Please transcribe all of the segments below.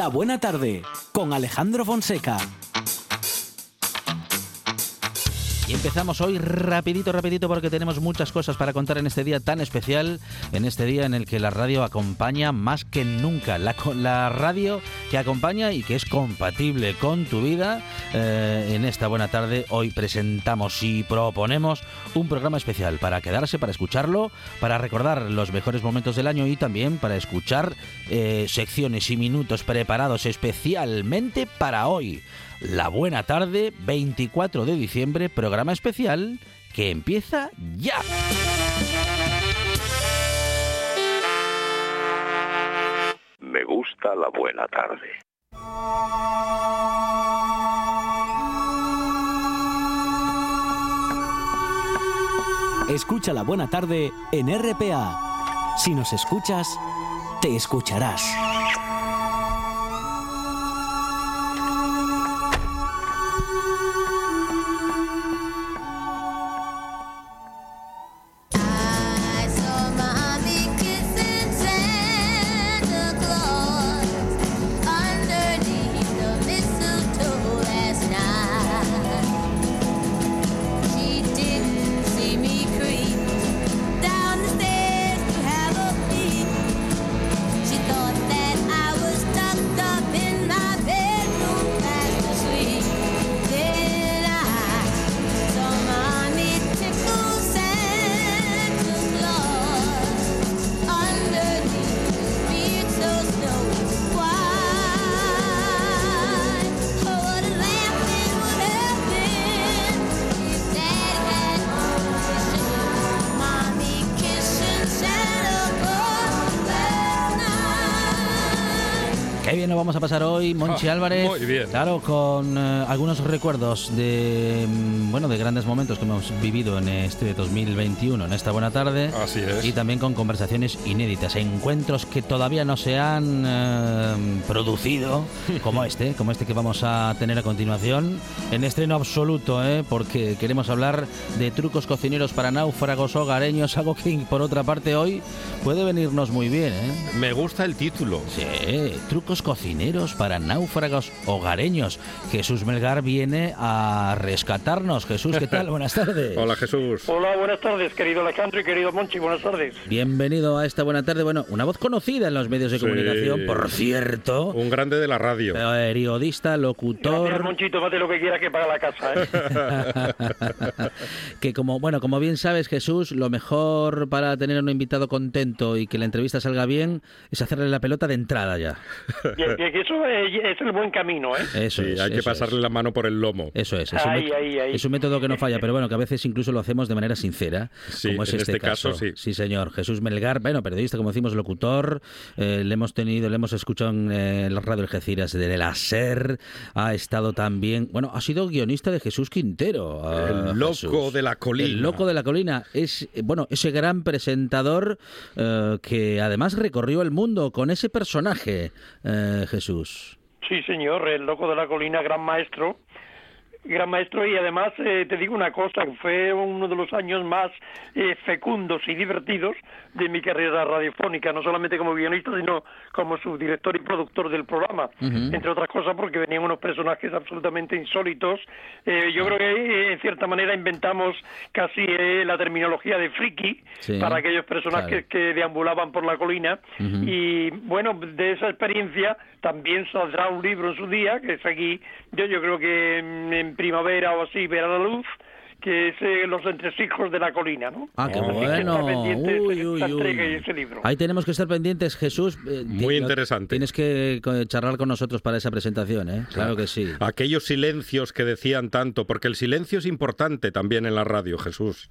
La Buena Tarde con Alejandro Fonseca. Y empezamos hoy rapidito, rapidito, porque tenemos muchas cosas para contar en este día tan especial, en este día en el que la radio acompaña más que nunca. La, la radio que acompaña y que es compatible con tu vida. Eh, en esta buena tarde hoy presentamos y proponemos un programa especial para quedarse, para escucharlo, para recordar los mejores momentos del año y también para escuchar eh, secciones y minutos preparados especialmente para hoy. La Buena Tarde, 24 de diciembre, programa especial que empieza ya. Me gusta la buena tarde. Escucha la buena tarde en RPA. Si nos escuchas, te escucharás. A pasar hoy, Monchi Ah, Álvarez. muy bien. Claro, con eh, algunos recuerdos de mm, bueno de grandes momentos que hemos vivido en este 2021, en esta buena tarde. Así es. Y también con conversaciones inéditas, encuentros que todavía no se han eh, producido, como este, como este que vamos a tener a continuación, en estreno absoluto, ¿eh? porque queremos hablar de trucos cocineros para náufragos hogareños, algo que por otra parte hoy puede venirnos muy bien. ¿eh? Me gusta el título. Sí, trucos cocineros para náufragos hogareños. Jesús Melgar viene a rescatarnos. Jesús, ¿qué tal? Buenas tardes. Hola Jesús. Hola, buenas tardes, querido Alejandro y querido Monchi, buenas tardes. Bienvenido a esta buena tarde. Bueno, una voz conocida en los medios de Sí. comunicación, por cierto. Un grande de la radio. Periodista, Gracias, locutor, Monchito, mate lo que quiera que paga la casa, ¿eh? que como bueno, como bien sabes, Jesús, lo mejor para tener a un invitado contento y que la entrevista salga bien es hacerle la pelota de entrada ya. Bien, bien, que eso es el buen camino, ¿eh? Eso Sí, es. hay que pasarle es. la mano por el lomo. Eso es, es, un Ahí, met- ahí, ahí. es un método que no falla, pero bueno, que a veces incluso lo hacemos de manera sincera, Sí, como es en este, este caso, sí. Sí, señor. Jesús Melgar, bueno, periodista, como decimos, locutor, eh, le hemos tenido, le hemos escuchado en eh, la radio Algeciras de la SER, ha estado también, bueno, ha sido guionista de Jesús Quintero. ah, El loco Jesús. de la colina. El loco de la colina es, eh, bueno, ese gran presentador eh, que además recorrió el mundo con ese personaje, eh, Jesús. Sí, señor, el loco de la colina, gran maestro. Gran maestro y además eh, te digo una cosa, fue uno de los años más eh, fecundos y divertidos de mi carrera radiofónica, no solamente como guionista, sino como subdirector y productor del programa, entre otras cosas porque venían unos personajes absolutamente insólitos. Eh, yo creo que eh, en cierta manera inventamos casi eh, la terminología de friki Sí, para aquellos personajes claro. que deambulaban por la colina y bueno, de esa experiencia también saldrá un libro en su día, que es aquí, yo, yo creo que mm, en primavera o así verá la luz, que es eh, Los entresijos de la colina, ¿no? Ah, qué Así bueno. pendiente Uy, esa uy, entrega y uy. ese libro. Ahí tenemos que estar pendientes, Jesús. Eh, Muy interesante. Tienes que charlar con nosotros para esa presentación, ¿eh? Claro que sí. Aquellos silencios que decían tanto, porque el silencio es importante también en la radio, Jesús.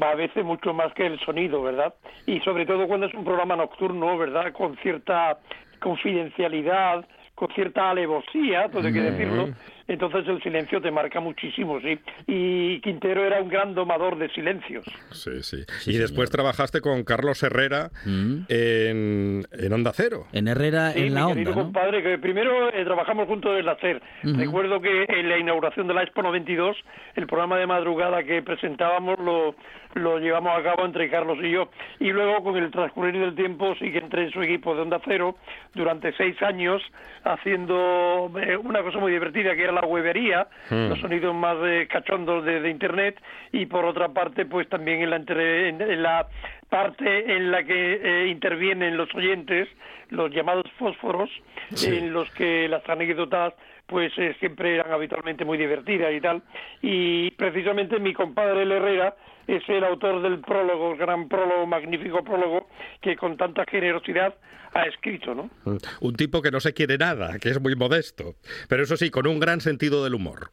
va a veces mucho más que el sonido, ¿verdad? Y sobre todo cuando es un programa nocturno, ¿verdad? Con cierta confidencialidad, con cierta alevosía, todo hay que decirlo, entonces el silencio te marca muchísimo, sí. Y Quintero era un gran domador de silencios. Sí, sí. y después trabajaste con Carlos Herrera Mm. en, en Onda Cero. En Herrera, Sí, en la mi onda, querido ¿no? compadre, que primero eh, trabajamos juntos en la SER. Ujú. Recuerdo que en la inauguración de la Expo 92, el programa de madrugada que presentábamos lo, lo llevamos a cabo entre Carlos y yo. Y luego, con el transcurrir del tiempo, sí que entré en su equipo de Onda Cero durante seis años, haciendo eh, una cosa muy divertida, que era la webería, Mm. los sonidos más eh, cachondos de, de Internet, y por otra parte, pues también en la, entre- en- en la parte en la que eh, intervienen los oyentes, los llamados fósforos, Sí. en los que las anécdotas pues eh, siempre eran habitualmente muy divertidas y tal. Y precisamente mi compadre El Herrera es el autor del prólogo, gran prólogo, magnífico prólogo, que con tanta generosidad ha escrito, ¿no? Mm. Un tipo que no se quiere nada, que es muy modesto, pero eso sí, con un gran sentido del humor.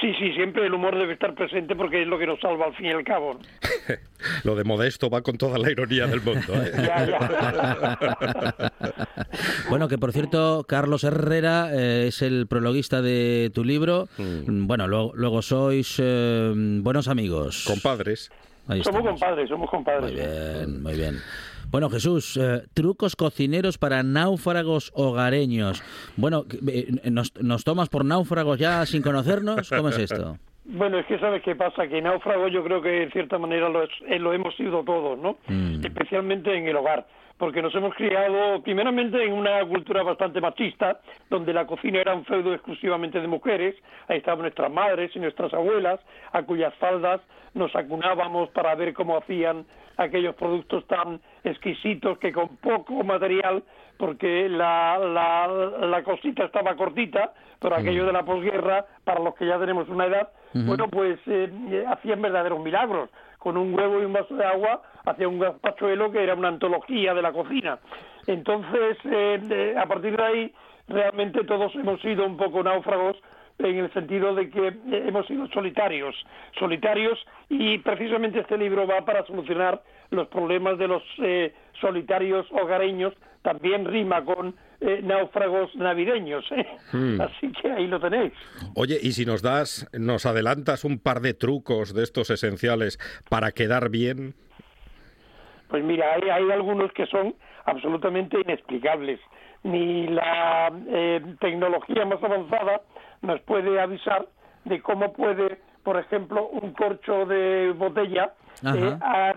Sí, sí, siempre el humor debe estar presente porque es lo que nos salva al fin y al cabo. ¿no? Lo de modesto va con toda la ironía del mundo. ¿eh? Ya, ya. Bueno, que por cierto, Carlos Herrera eh, es el prologuista de tu libro. Mm. Bueno, luego, luego sois eh, buenos amigos. Compadres. Ahí somos estamos. compadres, somos compadres. Muy bien, muy bien. Bueno, Jesús, eh, trucos cocineros para náufragos hogareños. Bueno, eh, ¿nos, ¿nos tomas por náufragos ya sin conocernos? ¿Cómo es esto? Bueno, es que sabes qué pasa, que náufrago yo creo que en cierta manera lo, es- eh, lo hemos sido todos, ¿no? Mm. Especialmente en el hogar, porque nos hemos criado primeramente en una cultura bastante machista, donde la cocina era un feudo exclusivamente de mujeres, ahí estaban nuestras madres y nuestras abuelas, a cuyas faldas nos acunábamos para ver cómo hacían aquellos productos tan exquisitos que con poco material, porque la, la, la cosita estaba cortita, pero aquello de la posguerra, para los que ya tenemos una edad, bueno, pues eh, hacían verdaderos milagros. Con un huevo y un vaso de agua, hacía un gazpachuelo que era una antología de la cocina. Entonces, eh, a partir de ahí, realmente todos hemos sido un poco náufragos en el sentido de que eh, hemos sido solitarios, solitarios y precisamente este libro va para solucionar los problemas de los eh, solitarios hogareños, también rima con eh, náufragos navideños, ¿eh? Hmm. así que ahí lo tenéis. Oye, y si nos das, nos adelantas un par de trucos de estos esenciales para quedar bien. Pues mira, hay, hay algunos que son absolutamente inexplicables. Ni la eh, tecnología más avanzada nos puede avisar de cómo puede, por ejemplo, un corcho de botella Ajá. eh, a-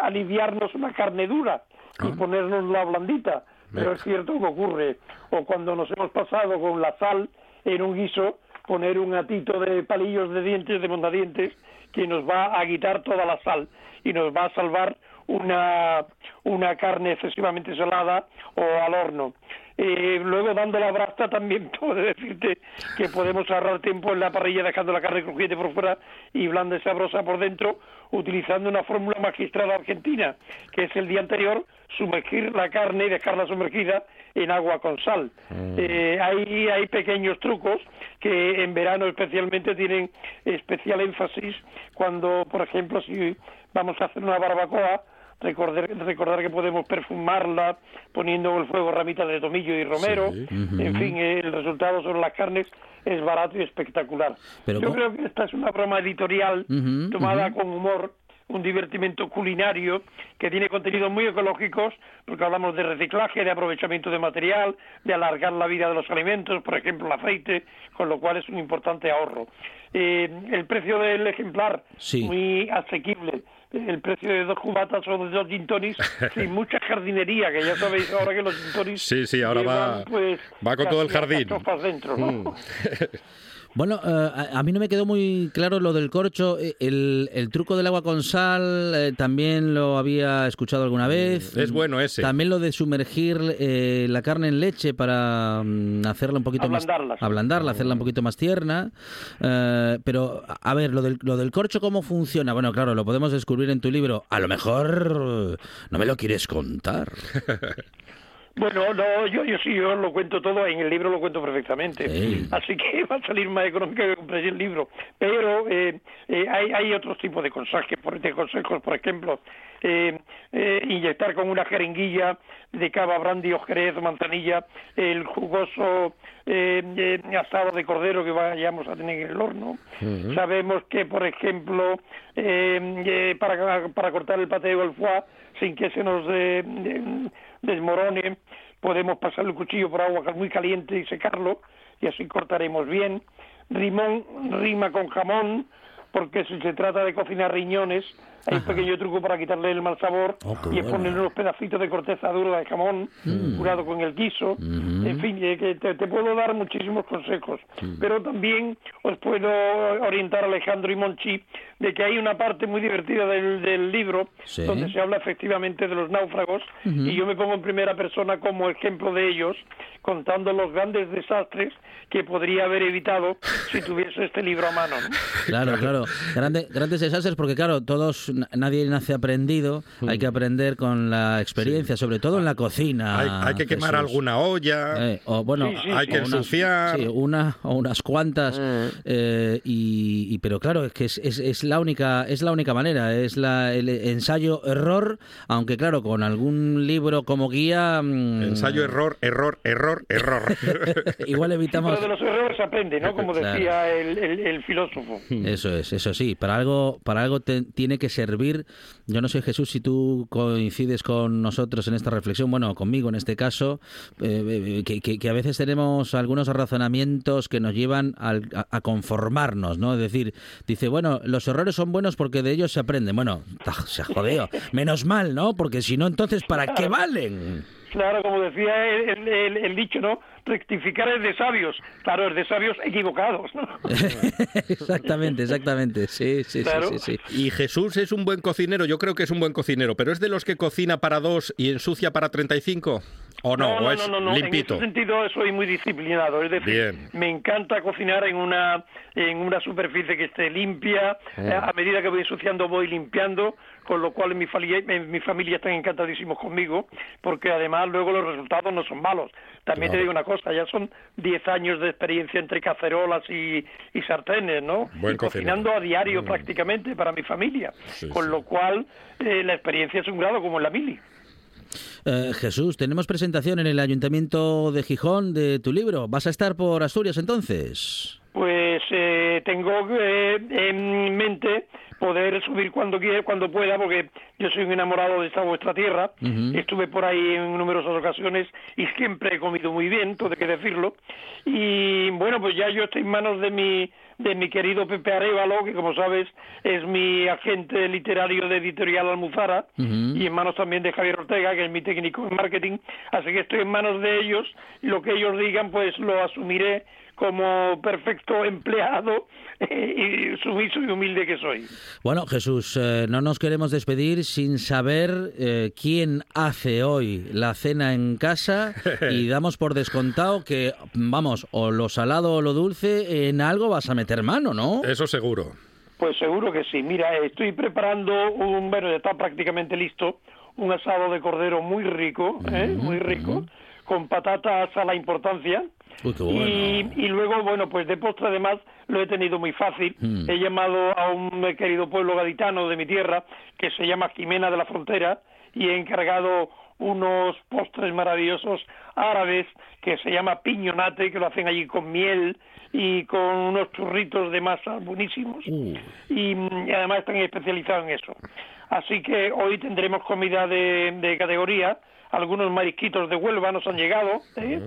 a- aliviarnos una carne dura y ponernos la blandita. Pero es cierto que ocurre. O cuando nos hemos pasado con la sal en un guiso, poner un atito de palillos de dientes, de mondadientes, que nos va a quitar toda la sal y nos va a salvar una, una carne excesivamente salada o al horno. Eh, luego, dando la brasta, también puedo decirte que podemos ahorrar tiempo en la parrilla dejando la carne crujiente por fuera y blanda y sabrosa por dentro, utilizando una fórmula magistral argentina, que es el día anterior sumergir la carne y dejarla sumergida en agua con sal. Eh, hay, hay pequeños trucos que en verano especialmente tienen especial énfasis cuando, por ejemplo, si vamos a hacer una barbacoa, recordar, recordar que podemos perfumarla poniendo en el fuego ramitas de tomillo y romero. Sí. En fin, eh, el resultado sobre las carnes es barato y espectacular. Pero Yo ¿cómo? creo que esta es una broma editorial tomada con humor, un divertimento culinario que tiene contenidos muy ecológicos, porque hablamos de reciclaje, de aprovechamiento de material, de alargar la vida de los alimentos, por ejemplo, el aceite, con lo cual es un importante ahorro. Eh, el precio del ejemplar, Sí. muy asequible. El precio de dos cubatas o de dos gin tonics, sin mucha jardinería, que ya sabéis ahora que los gin tonics Sí, sí, ahora llevan, va- pues, va con todo el jardín. alcachofas dentro, ¿no? Mm. Bueno, eh, a, a mí no me quedó muy claro lo del corcho. Eh, El, el truco del agua con sal eh, también lo había escuchado alguna vez. Es bueno ese. También lo de sumergir eh, la carne en leche para mm, hacerla un poquito Ablandarla, más... sí. Ablandarla, hacerla un poquito más tierna. Eh, pero, a ver, lo del, lo del corcho, ¿cómo funciona? Bueno, claro, lo podemos descubrir en tu libro. A lo mejor eh, no me lo quieres contar. Bueno, no, yo, yo sí, yo lo cuento todo, en el libro lo cuento perfectamente. Sí. Así que va a salir más económico que comprar el libro. Pero eh, eh, hay, hay otros tipos de consejos, por, de consejos, por ejemplo, eh, eh, inyectar con una jeringuilla de cava, brandy o jerez manzanilla el jugoso eh, eh, asado de cordero que vayamos a tener en el horno. Sabemos que, por ejemplo, para, para cortar el pateo del foie sin que se nos eh, de- desmorone, podemos pasar el cuchillo por agua muy caliente y secarlo, y así cortaremos bien. Rimón rima con jamón, porque si se trata de cocinar riñones, hay un pequeño truco para quitarle el mal sabor, Oh, y es bueno. poner unos pedacitos de corteza dura de jamón, curado con el guiso. En fin, eh, te, te puedo dar muchísimos consejos, pero también os puedo orientar, Alejandro y Monchi, de que hay una parte muy divertida del, del libro Sí. donde se habla efectivamente de los náufragos y yo me pongo en primera persona como ejemplo de ellos, contando los grandes desastres que podría haber evitado si tuviese este libro a mano. ¿no? Claro, claro. Grande- grandes desastres porque, claro, todos, na- nadie nace aprendido. Hay que aprender con la experiencia, sobre todo en la cocina. Hay, hay que quemar Jesús. alguna olla. Eh, o bueno, Sí, sí, Hay que unas- ensuciar. sí, una o unas cuantas. eh, y, y- pero claro, es que es, es, es la única es la única manera, es la, el ensayo error, aunque claro, con algún libro como guía. mm, Ensayo, error, error, error, error. Igual evitamos. De los errores se aprende, ¿no? Como Claro. decía el, el- el filósofo. Eso es, eso sí. Para algo, para algo te- tiene que servir. Yo no sé, Jesús, si tú coincides con nosotros en esta reflexión, bueno, conmigo en este caso, eh, que, que- que a veces tenemos algunos razonamientos que nos llevan al- a, a conformarnos, ¿no? Es decir, dice, bueno, los errores son buenos porque de ellos se aprende. Bueno, ta- se ha jodido. Menos mal, ¿no? Porque si no, entonces, ¿para qué valen? Claro, como decía el, el- el- el dicho, ¿no? Rectificar es de sabios. Claro, es de sabios equivocados, ¿no? exactamente, exactamente. Sí, sí, Claro. sí, sí, sí. Y Jesús es un buen cocinero, yo creo que es un buen cocinero, pero ¿es de los que cocina para dos y ensucia para 35? ¿O no? no, ¿O es no, no, no. limpito? En ese sentido soy muy disciplinado. Es decir, Bien. me encanta cocinar en una en una superficie que esté limpia. Mm. Eh, A medida que voy ensuciando voy limpiando, con lo cual mi familia, en mi familia están encantadísimos conmigo, porque además luego los resultados no son malos. También te digo una cosa, ya son 10 años de experiencia entre cacerolas y, y sartenes, ¿no? Buen cocinando cocinero. a diario prácticamente para mi familia. Sí, con sí. lo cual eh, la experiencia es un grado como en la mili. Eh, Jesús, tenemos presentación en el Ayuntamiento de Gijón de tu libro. ¿Vas a estar por Asturias entonces? Pues eh, tengo eh, en mente poder subir cuando quiera, cuando pueda, porque yo soy un enamorado de esta vuestra tierra. Estuve por ahí en numerosas ocasiones y siempre he comido muy bien, todo hay que decirlo. Y bueno, pues ya yo estoy en manos de mi de mi querido Pepe Arevalo, que como sabes es mi agente literario de Editorial Almuzara, Ujú. y en manos también de Javier Ortega, que es mi técnico en marketing. Así que estoy en manos de ellos y lo que ellos digan, pues lo asumiré como perfecto empleado eh, y sumiso y humilde que soy. Bueno, Jesús, eh, no nos queremos despedir sin saber eh, quién hace hoy la cena en casa y damos por descontado que, vamos, o lo salado o lo dulce, en algo vas a meter mano, ¿no? Eso seguro. Pues seguro que sí. Mira, estoy preparando un, bueno, ya está prácticamente listo, un asado de cordero muy rico, ¿eh? muy rico, con patatas a la importancia. Uy, qué bueno. Y, y luego, bueno, pues de postre además lo he tenido muy fácil. Mm. He llamado a un eh, querido pueblo gaditano de mi tierra que se llama Jimena de la Frontera y he encargado unos postres maravillosos árabes que se llama piñonate, que lo hacen allí con miel y con unos churritos de masa buenísimos Uh. y, mm, y además están especializados en eso. Así que hoy tendremos comida de, de categoría, algunos marisquitos de Huelva nos han llegado ¿eh?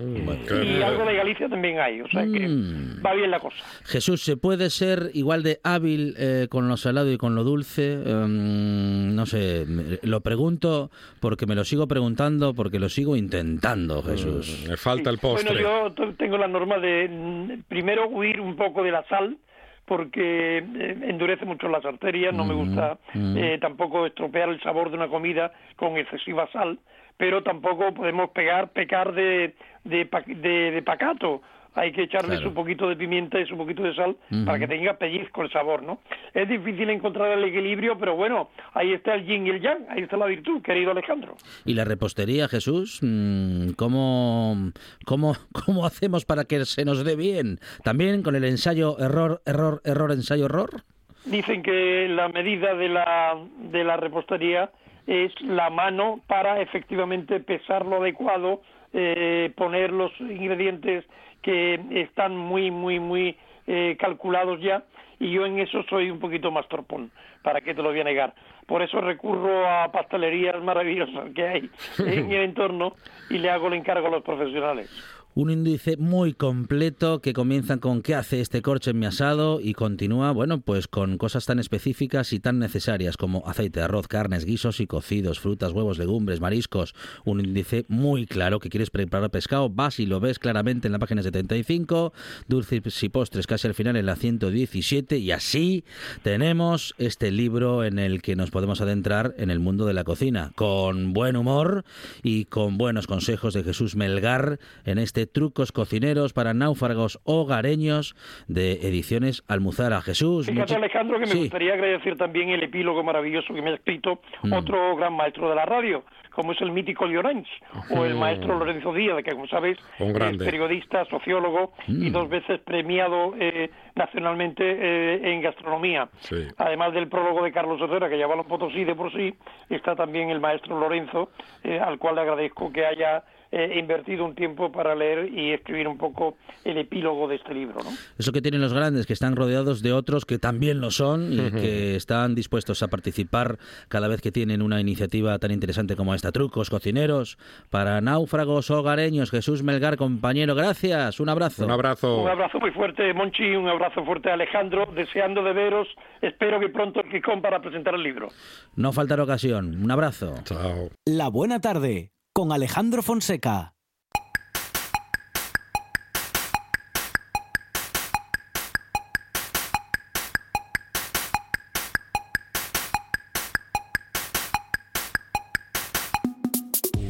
qué y algo de Galicia también hay, o sea que Mm. va bien la cosa. Jesús, ¿se puede ser igual de hábil eh, con lo salado y con lo dulce? Em, no sé, lo pregunto porque me lo sigo preguntando, porque lo sigo intentando, Jesús. Me falta el postre. Bueno, yo tengo la norma de mm, primero huir un poco de la sal porque eh, endurece mucho las arterias, no me gusta eh, tampoco estropear el sabor de una comida con excesiva sal, pero tampoco podemos pegar, pecar de, de, de- de pacato, hay que echarles Claro. un poquito de pimienta y un poquito de sal para que tenga pellizco el sabor, ¿no? Es difícil encontrar el equilibrio, pero bueno, ahí está el yin y el yang, ahí está la virtud, querido Alejandro. ¿Y la repostería, Jesús? Mm, ¿Cómo, cómo, ¿Cómo hacemos para que se nos dé bien? ¿También con el ensayo error, error, error, ensayo, error? Dicen que la medida de la, de la repostería es la mano para efectivamente pesar lo adecuado, eh, poner los ingredientes que están muy, muy, muy eh, calculados ya, y yo en eso soy un poquito más torpón, ¿para qué te lo voy a negar? Por eso recurro a pastelerías maravillosas que hay en el entorno y le hago el encargo a los profesionales. Un índice muy completo que comienza con ¿qué hace este corche en mi asado? y continúa, bueno, pues con cosas tan específicas y tan necesarias como aceite, arroz, carnes, guisos y cocidos, frutas, huevos, legumbres, mariscos. Un índice muy claro que quieres preparar pescado, vas y lo ves claramente en la página 75, dulces y postres casi al final en la 117 y así tenemos este libro en el que nos podemos adentrar en el mundo de la cocina con buen humor y con buenos consejos de Jesús Melgar en este Trucos Cocineros para Náufragos Hogareños de Ediciones Almuzara. Jesús. Fíjate, muchi- Alejandro, que me Sí. gustaría agradecer también el epílogo maravilloso que me ha escrito Mm. otro gran maestro de la radio, como es el mítico Llorens, o el maestro Lorenzo Díaz, que como sabéis es periodista, sociólogo y Mm. dos veces premiado eh, nacionalmente eh, en gastronomía. Sí. Además del prólogo de Carlos Herrera, que ya va a los Potosí de por sí, está también el maestro Lorenzo, eh, al cual le agradezco que haya eh, invertido un tiempo para leer y escribir un poco el epílogo de este libro, ¿no? Eso que tienen los grandes, que están rodeados de otros que también lo son y que están dispuestos a participar cada vez que tienen una iniciativa tan interesante como esta. Trucos cocineros para náufragos hogareños. Jesús Melgar, compañero, gracias. Un abrazo. Un abrazo. Un abrazo muy fuerte, Monchi, un abrazo fuerte, Alejandro, deseando de veros, espero que pronto el Kikón para presentar el libro. No faltará ocasión. Un abrazo. Chao. La buena tarde con Alejandro Fonseca.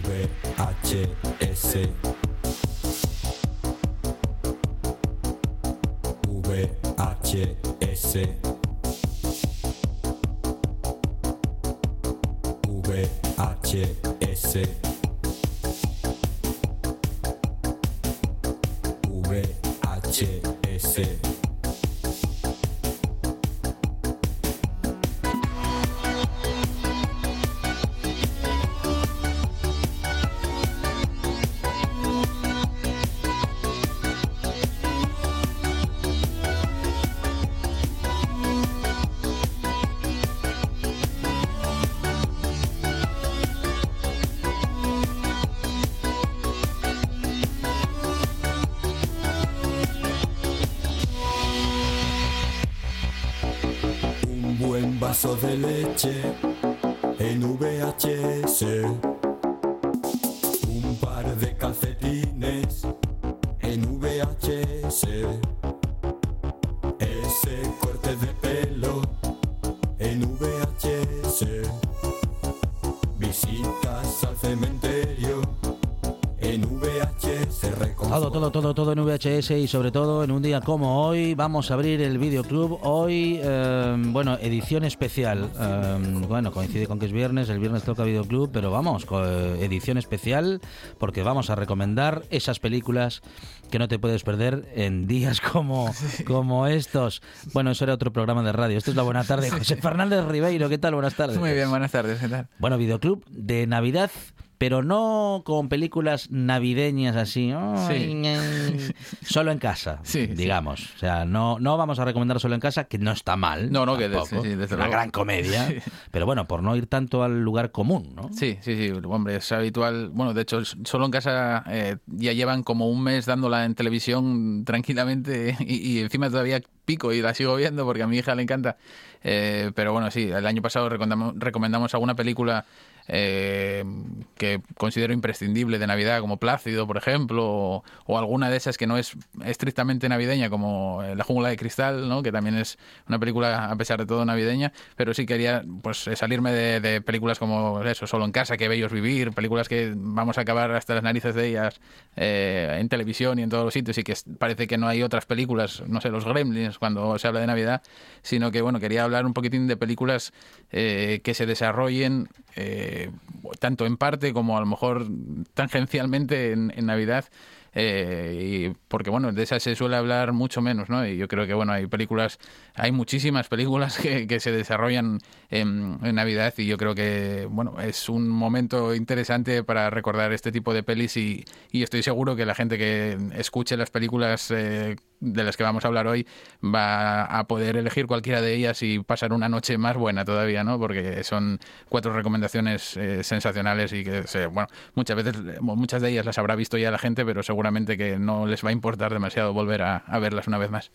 VHS VHS buen vaso de leche en VHS. Un Todo, todo, en VHS y sobre todo en un día como hoy vamos a abrir el videoclub. Hoy, eh, bueno, edición especial. Eh, bueno, coincide con que es viernes, el viernes toca videoclub, pero vamos, eh, edición especial porque vamos a recomendar esas películas que no te puedes perder en días como, como estos. Bueno, eso era otro programa de radio. Esto es la buena tarde. José Fernández Ribeiro, ¿qué tal? Buenas tardes. Muy bien, buenas tardes, ¿qué tal? Bueno, videoclub de Navidad, pero no con películas navideñas así, ñe, solo en casa, Sí, sí. digamos. O sea, no, no vamos a recomendar solo en casa, que no está mal. No, no, que tampoco. sí, desde una gran comedia, pero bueno, por no ir tanto al lugar común, ¿no? Sí, sí, sí, hombre, es habitual. Bueno, de hecho, solo en casa eh, ya llevan como un mes dándola en televisión tranquilamente y, y encima todavía pico y la sigo viendo porque a mi hija le encanta. Eh, pero bueno, sí, el año pasado recomendamos, recomendamos alguna película eh, que considero imprescindible de Navidad, como Plácido, por ejemplo, o, o, alguna de esas que no es estrictamente navideña, como La jungla de cristal, ¿no? que también es una película, a pesar de todo, navideña, pero sí quería pues salirme de, de películas como eso, Solo en casa, Que bellos vivir, películas que vamos a acabar hasta las narices de ellas eh, en televisión y en todos los sitios y que parece que no hay otras películas, no sé, los Gremlins cuando se habla de Navidad, sino que bueno, quería hablar un poquitín de películas eh, que se desarrollen eh, tanto en parte como a lo mejor tangencialmente en, en Navidad eh, y porque bueno, de esas se suele hablar mucho menos, ¿no? Y yo creo que bueno, hay películas, hay muchísimas películas que, se desarrollan en, Navidad y yo creo que bueno, es un momento interesante para recordar este tipo de pelis y, y estoy seguro que la gente que escuche las películas eh, de las que vamos a hablar hoy va a poder elegir cualquiera de ellas y pasar una noche más buena todavía, ¿no? Porque son cuatro recomendaciones eh, sensacionales y que, se, bueno, muchas veces, muchas de ellas las habrá visto ya la gente, pero seguramente que no les va a importar demasiado volver a, verlas una vez más.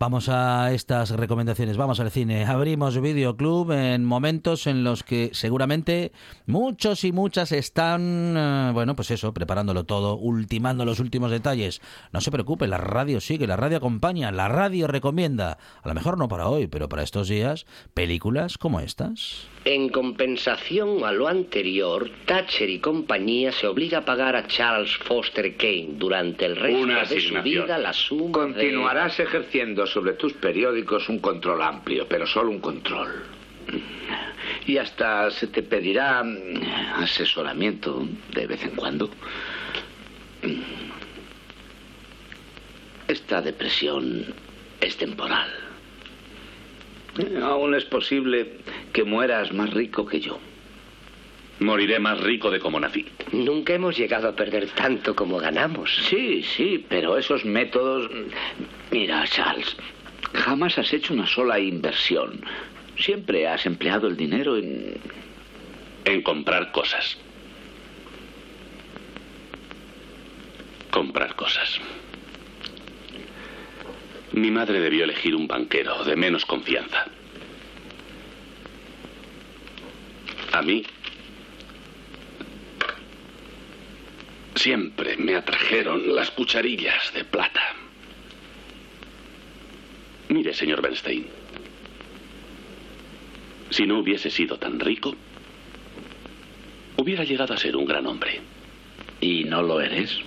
Vamos a estas recomendaciones, vamos al cine. Abrimos Videoclub en momentos en los que seguramente muchos y muchas están, eh, bueno, pues eso, preparándolo todo, ultimando los últimos detalles. No se preocupe, la radio sigue, la radio acompaña, la radio recomienda. A lo mejor no para hoy, pero para estos días, películas como estas. En compensación a lo anterior, Thatcher y compañía se obliga a pagar a Charles Foster Kane durante el resto Una de su vida la suma Continuarás de... ejerciendo sobre tus periódicos un control amplio, pero solo un control. Y hasta se te pedirá asesoramiento de vez en cuando. Esta depresión es temporal. Aún es posible que mueras más rico que yo. Moriré más rico de como nací. Nunca hemos llegado a perder tanto como ganamos. Sí, sí, pero esos métodos... Mira, Charles, jamás has hecho una sola inversión. Siempre has empleado el dinero en... En comprar cosas. Comprar cosas. Mi madre debió elegir un banquero de menos confianza. A mí siempre me atrajeron las cucharillas de plata. Mire, señor Bernstein, si no hubiese sido tan rico, hubiera llegado a ser un gran hombre. ¿Y no lo eres?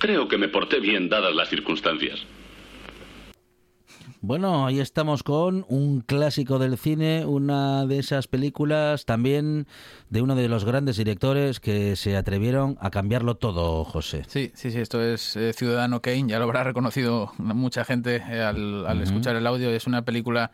Creo que me porté bien dadas las circunstancias. Bueno, ahí estamos con un clásico del cine, una de esas películas también de uno de los grandes directores que se atrevieron a cambiarlo todo, José. Sí, sí, sí, esto es eh, Ciudadano Kane, ya lo habrá reconocido mucha gente eh, al, al uh -huh. escuchar el audio, es una película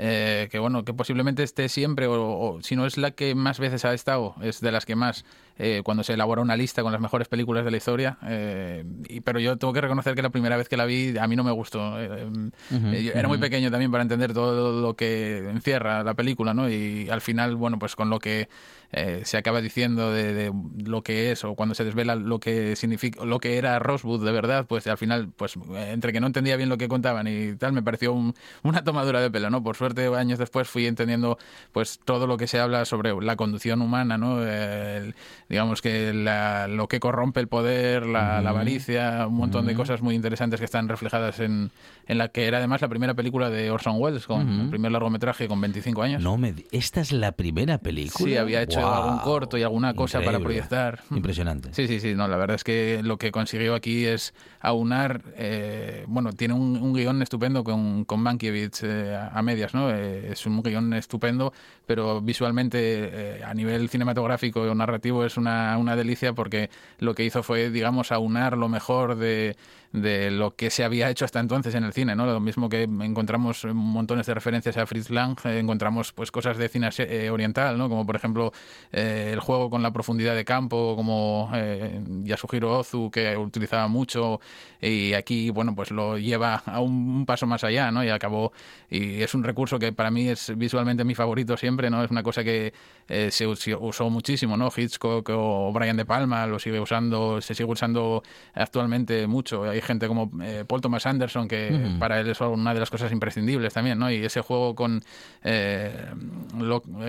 eh, que bueno, que posiblemente esté siempre, o, o, si no es la que más veces ha estado, es de las que más, eh, cuando se elabora una lista con las mejores películas de la historia. Eh, y, pero yo tengo que reconocer que la primera vez que la vi a mí no me gustó. Uh -huh, era uh -huh. muy pequeño también para entender todo lo que encierra la película, ¿no? Y al final, bueno, pues con lo que eh, se acaba diciendo de, de, lo que es o cuando se desvela lo que significa lo que era Rosewood de verdad pues al final pues entre que no entendía bien lo que contaban y tal me pareció un, una tomadura de pelo no por suerte años después fui entendiendo pues todo lo que se habla sobre la conducción humana no eh, digamos que la, lo que corrompe el poder la, la avaricia un montón de cosas muy interesantes que están reflejadas en, en la que era además la primera película de Orson Welles con -huh. el primer largometraje con 25 años. No me esta es la primera película. Sí había hecho wow. algún corto y alguna cosa Increíble. para proyectar. Impresionante. Sí, sí, sí. No, la verdad es que lo que consiguió aquí es aunar. Eh, bueno, tiene un, un, guion estupendo con, con Mankiewicz eh, a medias, ¿no? Eh, es un guion estupendo, pero visualmente a nivel cinematográfico o narrativo es una, una delicia porque lo que hizo fue, digamos, aunar lo mejor de de lo que se había hecho hasta entonces en el cine, ¿no? Lo mismo que encontramos montones de referencias a Fritz Lang, eh, encontramos pues cosas de cine eh, oriental, ¿no? Como por ejemplo eh, el juego con la profundidad de campo, como eh, Yasuhiro Ozu que utilizaba mucho y aquí bueno pues lo lleva a un, un, paso más allá, ¿no? Y acabó y es un recurso que para mí es visualmente mi favorito siempre, ¿no? Es una cosa que eh, se, usó muchísimo, ¿no? Hitchcock o Brian De Palma lo sigue usando, se sigue usando actualmente mucho hay gente como eh, Paul Thomas Anderson, que para él es una de las cosas imprescindibles también, ¿no? Y ese juego con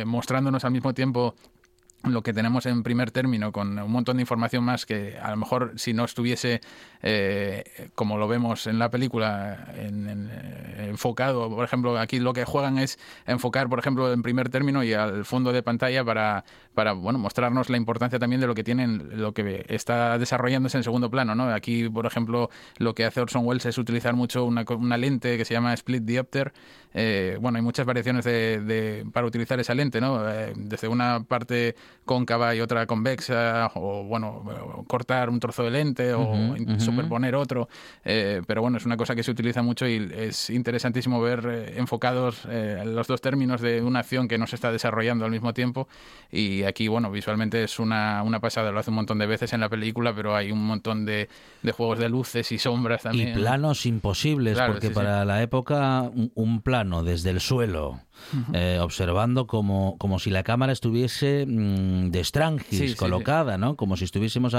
mostrándonos al mismo tiempo lo que tenemos en primer término, con un montón de información más que a lo mejor si no estuviese, eh, como lo vemos en la película, en, eh, enfocado, por ejemplo, aquí lo que juegan es enfocar, por ejemplo, en primer término y al fondo de pantalla para, para bueno, mostrarnos la importancia también de lo que tienen, lo que está desarrollándose en segundo plano. ¿no? Aquí, por ejemplo, lo que hace Orson Welles es utilizar mucho una, una lente que se llama Split Diopter. Eh, bueno, hay muchas variaciones de, para utilizar esa lente, ¿no? desde una parte cóncava y otra convexa, o bueno, cortar un trozo de lente o superponer otro. Eh, pero bueno, es una cosa que se utiliza mucho y es interesantísimo ver eh, enfocados eh, los dos términos de una acción que no se está desarrollando al mismo tiempo. Y aquí, bueno, visualmente es una, una pasada, lo hace un montón de veces en la película, pero hay un montón de, de juegos de luces y sombras también. Y planos imposibles, porque para la época un plano desde el suelo eh, observando como, como si la cámara estuviese mm, de Strangis colocada, ¿no? Como si estuviésemos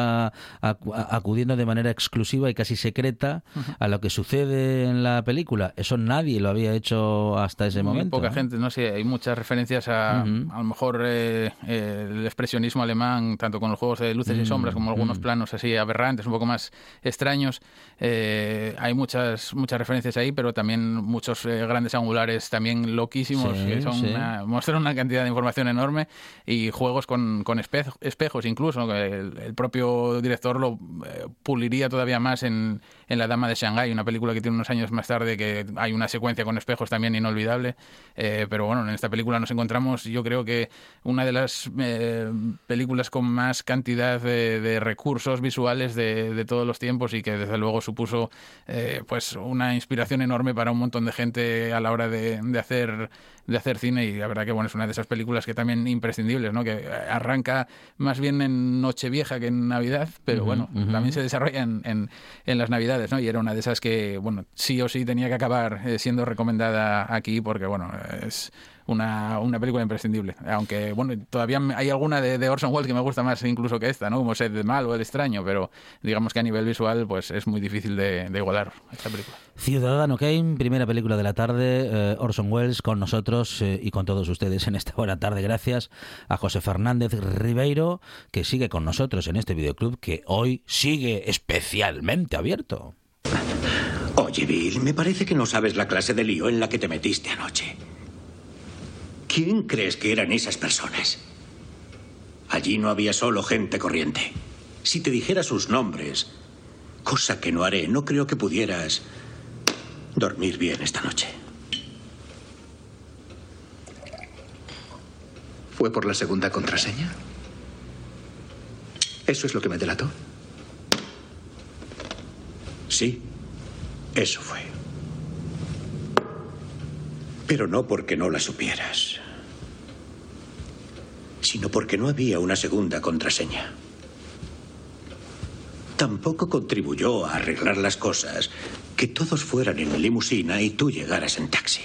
acudiendo de manera exclusiva y casi secreta a lo que sucede en la película. Eso nadie lo había hecho hasta ese Muy momento. Poca gente, no sé, hay muchas referencias a a lo mejor eh, el expresionismo alemán, tanto con los juegos de luces y sombras como algunos planos así aberrantes, un poco más extraños. Eh, hay muchas muchas referencias ahí, pero también muchos grandes angulares también loquísimos que son muestran una cantidad de información enorme y juegos con, con espejos incluso. El, el, propio director lo eh, puliría todavía más en, en La Dama de Shanghái, una película que tiene unos años más tarde que hay una secuencia con espejos también inolvidable. Eh, pero bueno, en esta película nos encontramos, yo creo que una de las eh, películas con más cantidad de, recursos visuales de, de, todos los tiempos y que desde luego supuso pues una inspiración enorme para un montón de gente a la hora de, de hacer de hacer cine y la verdad que bueno es una de esas películas que también imprescindibles, ¿no? Que arranca más bien en Nochevieja que en Navidad, pero bueno, también se desarrolla en, en, las Navidades, ¿no? Y era una de esas que, bueno, sí o sí tenía que acabar eh, siendo recomendada aquí porque, bueno, es una, una película imprescindible. Aunque, bueno, todavía hay alguna de, Orson Welles que me gusta más incluso que esta, ¿no? Como Sed de Mal o El Extraño, pero digamos que a nivel visual pues es muy difícil de, igualar esta película. Ciudadano Kane, primera película de la tarde, eh, Orson Welles con nosotros eh, y con todos ustedes en esta buena tarde. Gracias a José Fernández Ribeiro, que sigue con nosotros en este videoclub que hoy sigue especialmente abierto. Oye, Bill, me parece que no sabes la clase de lío en la que te metiste anoche. ¿Quién crees que eran esas personas? Allí no había solo gente corriente. Si te dijera sus nombres, cosa que no haré, no creo que pudieras dormir bien esta noche. ¿Fue por la segunda contraseña? ¿Eso es lo que me delató? Sí, eso fue. Pero no porque no la supieras, sino porque no había una segunda contraseña. Tampoco contribuyó a arreglar las cosas que todos fueran en limusina y tú llegaras en taxi.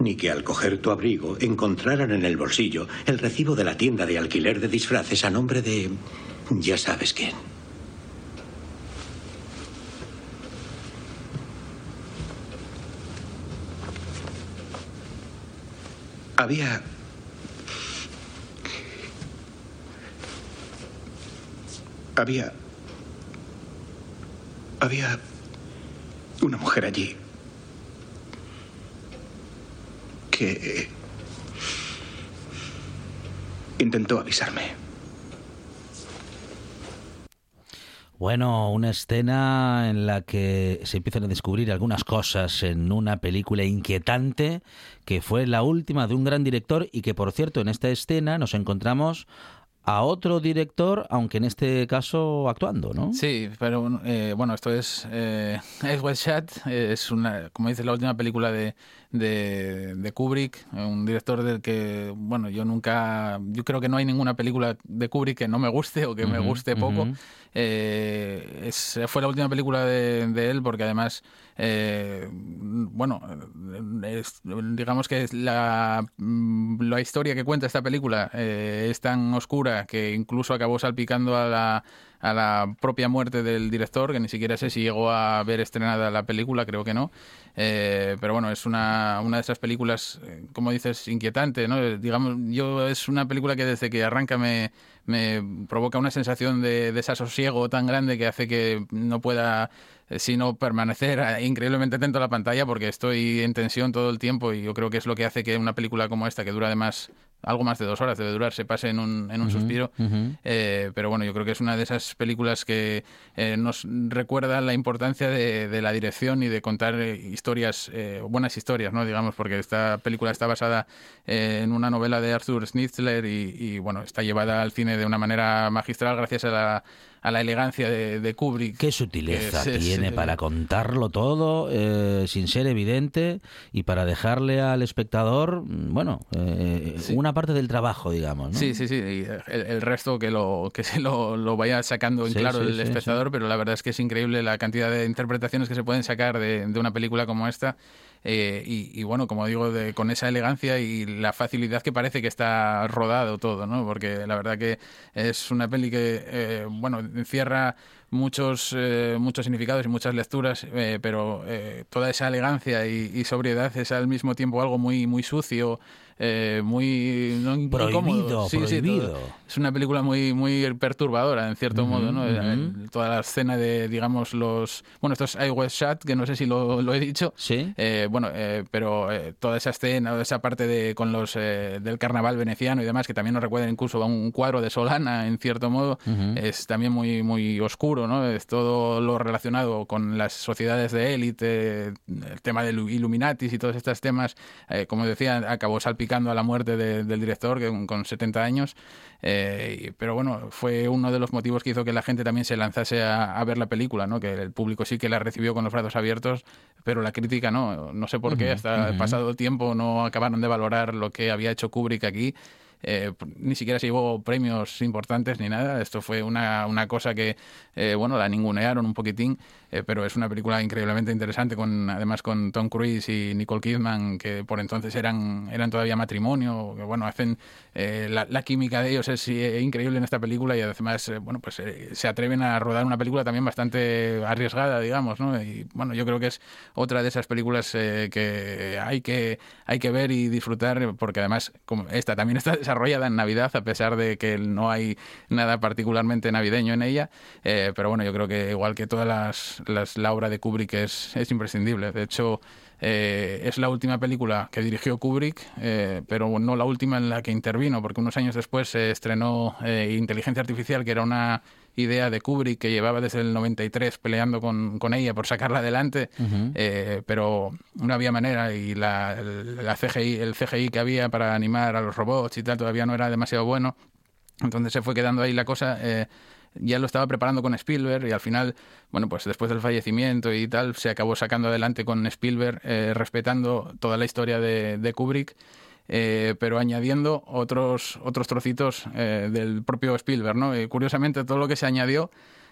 Ni que al coger tu abrigo encontraran en el bolsillo el recibo de la tienda de alquiler de disfraces a nombre de... ya sabes quién. Había... Había... Había una mujer allí que intentó avisarme. Bueno, una escena en la que se empiezan a descubrir algunas cosas en una película inquietante que fue la última de un gran director y que, por cierto, en esta escena nos encontramos a otro director, aunque en este caso actuando, ¿no? Sí, pero eh, bueno, esto es eh, es West Shot, es una, como dices, la última película de, de, Kubrick, un director del que, bueno, yo nunca, yo creo que no hay ninguna película de Kubrick que no me guste o que me guste poco. Eh, es, fue la última película de, él porque además, eh, bueno, digamos que la, la historia que cuenta esta película eh, es tan oscura que incluso acabó salpicando a la a la propia muerte del director, que ni siquiera sé si llegó a ver estrenada la película, creo que no. Eh, pero bueno, es una, una de esas películas, eh, como dices, inquietante, ¿no? Eh, digamos, yo es una película que desde que arranca me, me provoca una sensación de desasosiego tan grande que hace que no pueda sino permanecer increíblemente atento a la pantalla porque estoy en tensión todo el tiempo y yo creo que es lo que hace que una película como esta, que dura además algo más de dos horas debe durar, se pase en un, en un suspiro. Eh, pero bueno, yo creo que es una de esas películas que eh, nos recuerda la importancia de, de, la dirección y de contar eh, historias, buenas historias, ¿no? Digamos, porque esta película está basada en una novela de Arthur Schnitzler y, y, bueno, está llevada al cine de una manera magistral gracias a la a la elegancia de, Kubrick. Qué sutileza tiene para contarlo todo eh, sin ser evidente y para dejarle al espectador, mm, bueno, eh, una parte del trabajo, digamos. Sí, sí, sí. Y el, resto que lo que se lo, vaya sacando en claro el espectador, pero la verdad es que es increíble la cantidad de interpretaciones que se pueden sacar de, de una película como esta. Eh, y, bueno, como digo, de, con esa elegancia y la facilidad que parece que está rodado todo, ¿no? Porque la verdad que es una peli que, eh, bueno, encierra muchos, eh, muchos significados y muchas lecturas, pero toda esa elegancia y, y, sobriedad es al mismo tiempo algo muy, muy sucio, eh, muy, no, prohibido, Sí, prohibido. es una película muy muy perturbadora en cierto modo, ¿no? Toda la escena de, digamos, los bueno, estos I Was Shot, que no sé si lo, lo he dicho. Sí. Eh, bueno, eh, pero toda esa escena, esa parte de con los del carnaval veneciano y demás, que también nos recuerdan incluso a un cuadro de Solana, en cierto modo, es también muy muy oscuro, ¿no? Es todo lo relacionado con las sociedades de élite, el tema de Illuminatis y todos estos temas, como decía, acabó salpicando a la muerte del director que, con 70 años. Eh, pero bueno, fue uno de los motivos que hizo que la gente también se lanzase a, ver la película, ¿no? que el público sí que la recibió con los brazos abiertos, pero la crítica no. No sé por qué, hasta pasado el tiempo no acabaron de valorar lo que había hecho Kubrick aquí. Eh, ni siquiera se llevó premios importantes ni nada. Esto fue una, una cosa que, eh, bueno, la ningunearon un poquitín, eh, pero es una película increíblemente interesante, con además con Tom Cruise y Nicole Kidman, que por entonces eran, eran todavía matrimonio, que bueno, hacen la, química de ellos es increíble en esta película y además, bueno, pues se atreven a rodar una película también bastante arriesgada, digamos, ¿no? Y bueno, yo creo que es otra de esas películas que hay que hay que ver y disfrutar, porque además, como esta también está desarrollada en Navidad, a pesar de que no hay nada particularmente navideño en ella. Eh, pero bueno, yo creo que igual que todas las, las de Kubrick es, es imprescindible. De hecho, eh, es la última película que dirigió Kubrick, eh, pero no la última en la que intervino, porque unos años después se estrenó Inteligencia Artificial, que era una idea de Kubrick que llevaba desde el 93 peleando con, con ella por sacarla adelante, eh, pero no había manera y la, la, CGI, el CGI que había para animar a los robots y tal todavía no era demasiado bueno. Entonces se fue quedando ahí la cosa. Eh, ya lo estaba preparando con Spielberg y al final, bueno, pues después del fallecimiento y tal, se acabó sacando adelante con Spielberg, eh, respetando toda la historia de, de Kubrick eh, pero añadiendo otros, otros trocitos eh, del propio Spielberg. ¿no? Eh, curiosamente, todo lo que se añadió